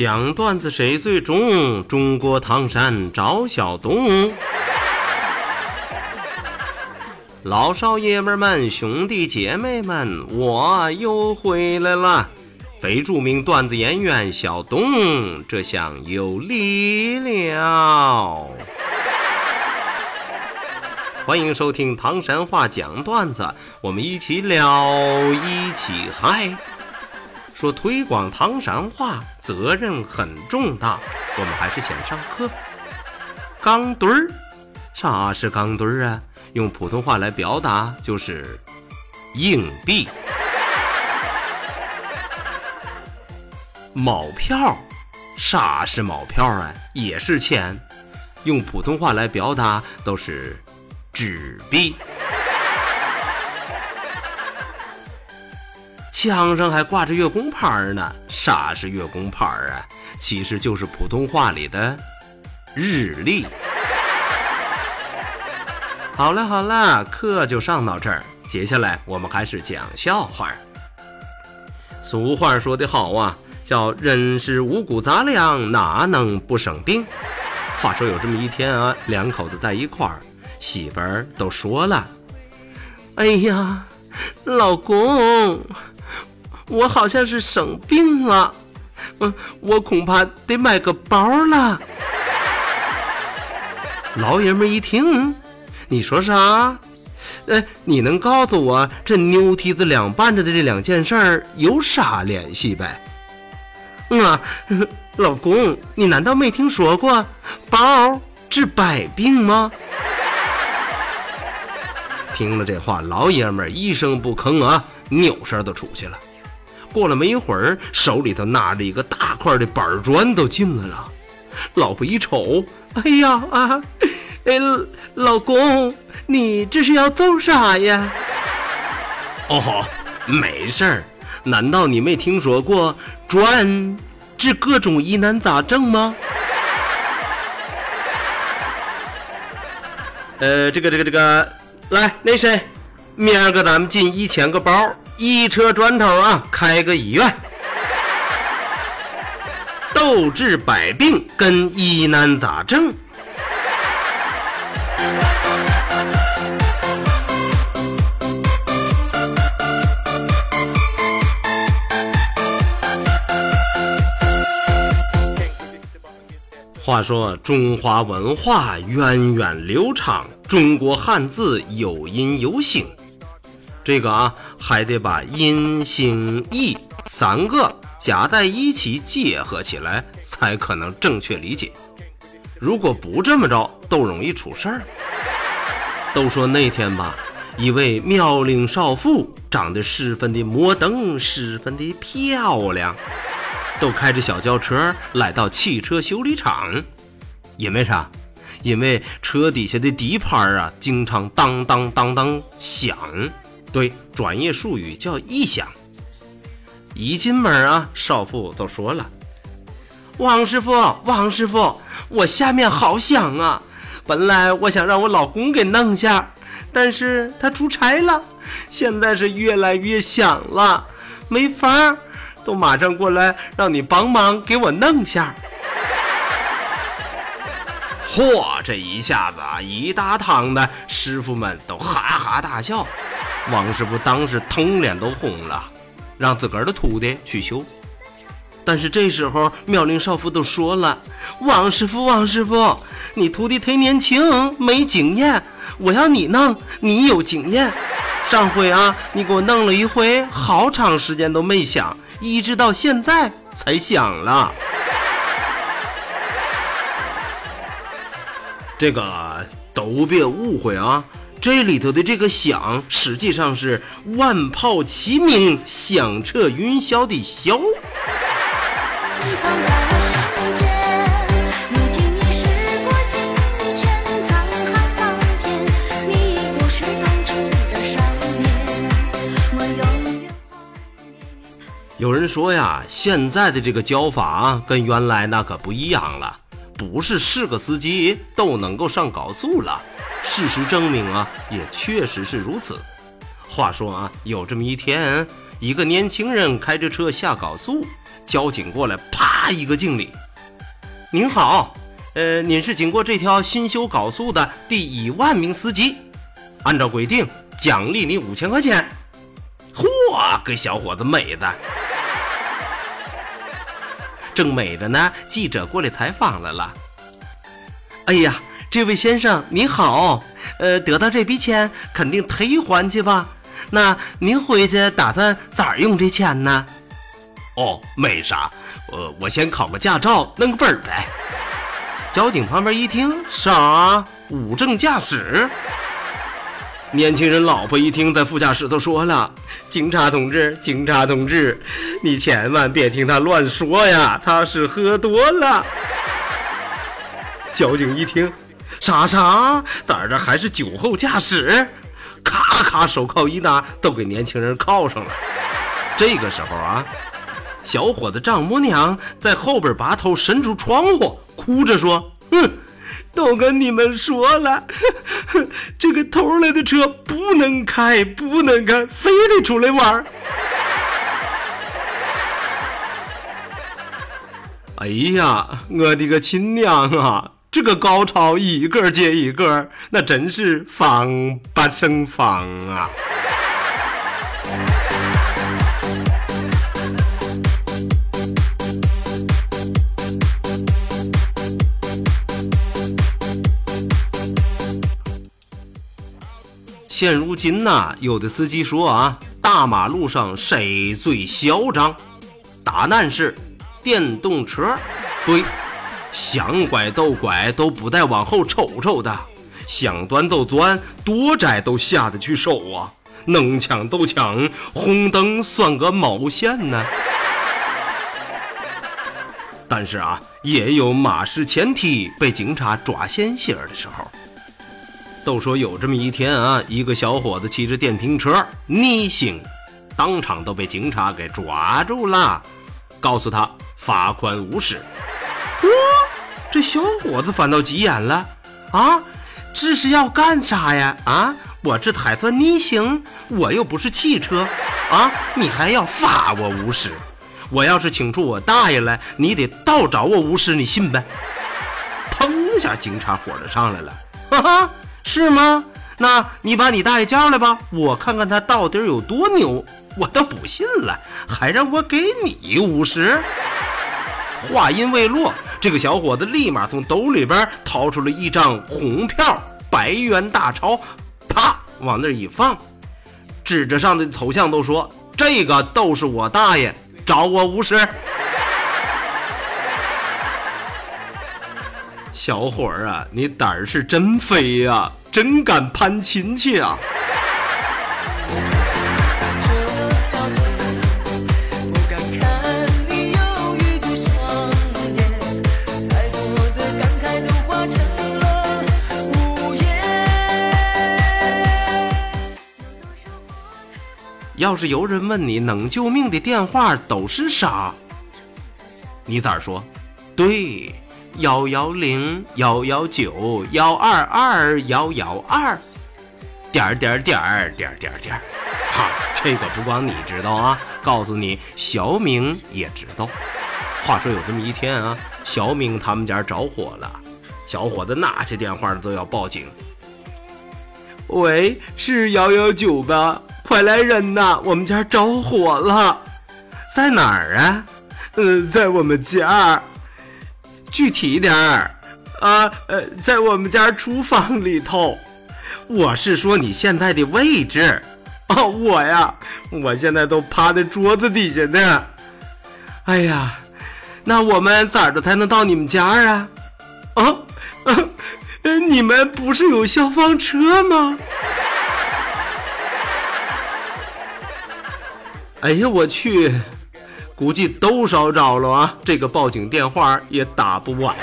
讲段子谁最中？中国唐山找小东。老少爷们们、兄弟姐妹们，我又回来了。非著名段子演员小东，这厢有力了。欢迎收听唐山话讲段子，我们一起聊，一起嗨。说推广唐山话责任很重大，我们还是先上课。钢墩儿，啥是钢墩儿啊？用普通话来表达就是硬币。毛票，啥是毛票啊？也是钱，用普通话来表达都是纸币。墙上还挂着月供牌呢，啥是月供牌啊？其实就是普通话里的日历。好了好了，课就上到这儿，接下来我们开始讲笑话。俗话说得好啊，叫人是五谷杂粮，哪能不生病？话说有这么一天啊，两口子在一块儿，媳妇儿都说了：“哎呀，老公。”我好像是生病了，嗯，我恐怕得买个包了。老爷们一听，你说啥？哎，你能告诉我这牛蹄子两半子的这两件事儿有啥联系呗？嗯啊，老公，你难道没听说过包治百病吗？听了这话，老爷们一声不吭啊，扭身都出去了。过了没一会儿，手里头拿着一个大块的板砖都进来了。老婆一瞅，哎呀啊，哎，老公，你这是要做啥呀？哦，没事儿。难道你没听说过砖治各种疑难杂症吗？呃，这个这个这个，来，那谁，明儿个咱们进一千个包。一车砖头啊，开个医院，斗治百病跟疑难杂症。话说中华文化源远流长，中国汉字有音有形。这个啊，还得把阴、形、义三个加在一起结合起来，才可能正确理解。如果不这么着，都容易出事儿。都说那天吧，一位妙龄少妇长得十分的摩登，十分的漂亮，都开着小轿车来到汽车修理厂，因为啥？因为车底下的底盘啊，经常当当当当响。对，专业术语叫异响。一进门啊，少妇都说了：“王师傅，王师傅，我下面好响啊！本来我想让我老公给弄下，但是他出差了，现在是越来越响了，没法，都马上过来让你帮忙给我弄下。” 嚯，这一下子啊，一大趟的师傅们都哈哈大笑。王师傅当时疼脸都红了，让自个儿的徒弟去修。但是这时候妙龄少妇都说了：“王师傅，王师傅，你徒弟忒年轻，没经验，我要你弄，你有经验。上回啊，你给我弄了一回，好长时间都没响，一直到现在才响了。这个都别误会啊。”这里头的这个响，实际上是万炮齐鸣，响彻云霄的霄。有人说呀，现在的这个教法，跟原来那可不一样了，不是是个司机都能够上高速了。事实证明啊，也确实是如此。话说啊，有这么一天，一个年轻人开着车下高速，交警过来，啪一个敬礼：“您好，呃，您是经过这条新修高速的第一万名司机，按照规定奖励你五千块钱。”嚯，给小伙子美的！正美着呢，记者过来采访来了。哎呀，这位先生您好，呃，得到这笔钱肯定忒还去吧？那您回去打算咋用这钱呢？哦，没啥，呃，我先考个驾照，弄个本儿呗。交警旁边一听，啥？无证驾驶？年轻人老婆一听，在副驾驶都说了：“警察同志，警察同志，你千万别听他乱说呀，他是喝多了。”交警一听，啥啥？咱这还是酒后驾驶？咔咔，手铐一拿，都给年轻人铐上了。这个时候啊，小伙子丈母娘在后边把头伸出窗户，哭着说：“哼。”都跟你们说了，这个偷来的车不能开，不能开，非得出来玩。哎呀，我的个亲娘啊！这个高潮一个接一个，那真是防不胜防啊！现如今呐，有的司机说啊，大马路上谁最嚣张？答案是电动车。对，想拐都拐，都不带往后瞅瞅的；想钻都钻，多窄都下得去手啊！能抢都抢，红灯算个毛线呢？但是啊，也有马失前蹄被警察抓现行的时候。都说有这么一天啊，一个小伙子骑着电瓶车逆行，当场都被警察给抓住了，告诉他罚款五十。这小伙子反倒急眼了啊！这是要干啥呀？啊，我这还算逆行，我又不是汽车啊！你还要罚我五十？我要是请出我大爷来，你得倒找我五十，你信呗？腾下，警察火就上来了，哈哈。是吗？那你把你大爷叫来吧，我看看他到底有多牛。我都不信了，还让我给你五十。话音未落，这个小伙子立马从兜里边掏出了一张红票，百元大钞，啪往那一放，指着上的头像都说：“这个都是我大爷，找我五十。”小伙儿啊，你胆儿是真肥呀，真敢攀亲戚啊！要是有人问你能救命的电话都是啥，你咋说？对。幺幺零幺幺九幺二二幺幺二，点点点点点点儿，哈，这个不光你知道啊，告诉你，小明也知道。话说有这么一天啊，小明他们家着火了，小伙子拿起电话都要报警。喂，是幺幺九吧？快来人呐，我们家着火了，在哪儿啊？呃，在我们家。具体点儿，啊，呃，在我们家厨房里头。我是说你现在的位置。哦，我呀，我现在都趴在桌子底下呢。哎呀，那我们咋着才能到你们家啊？啊，呃，你们不是有消防车吗？哎呀，我去，估计都烧着了啊！这个报警电话也打不完。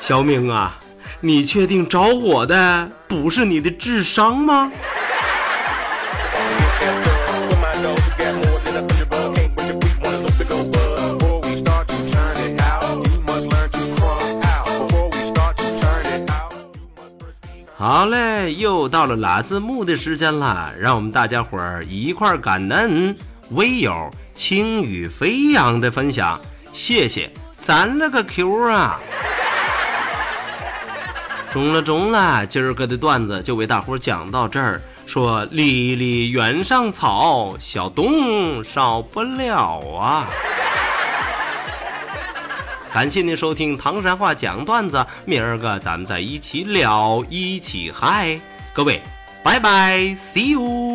小明啊，你确定着火的不是你的智商吗？好嘞，又到了拉字幕的时间了，让我们大家伙儿一块儿感恩微友轻语飞扬的分享，谢谢三了个 Q 啊！中了中了，今儿个的段子就为大伙儿讲到这儿。说离离原上草，小东少不了啊！感谢您收听唐山话讲段子，明儿个咱们再一起聊，一起嗨，各位，拜拜，see you。